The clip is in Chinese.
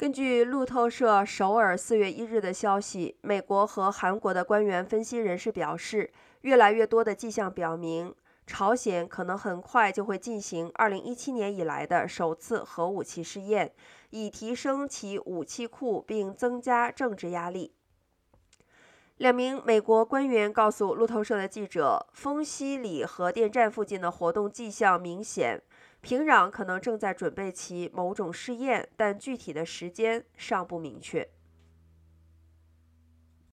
根据路透社首尔四月一日的消息，美国和韩国的官员分析人士表示，越来越多的迹象表明，朝鲜可能很快就会进行二零一七年以来的首次核武器试验，以提升其武器库并增加政治压力。两名美国官员告诉路透社的记者，丰西里核电站附近的活动迹象明显。平壤可能正在准备其某种试验，但具体的时间尚不明确。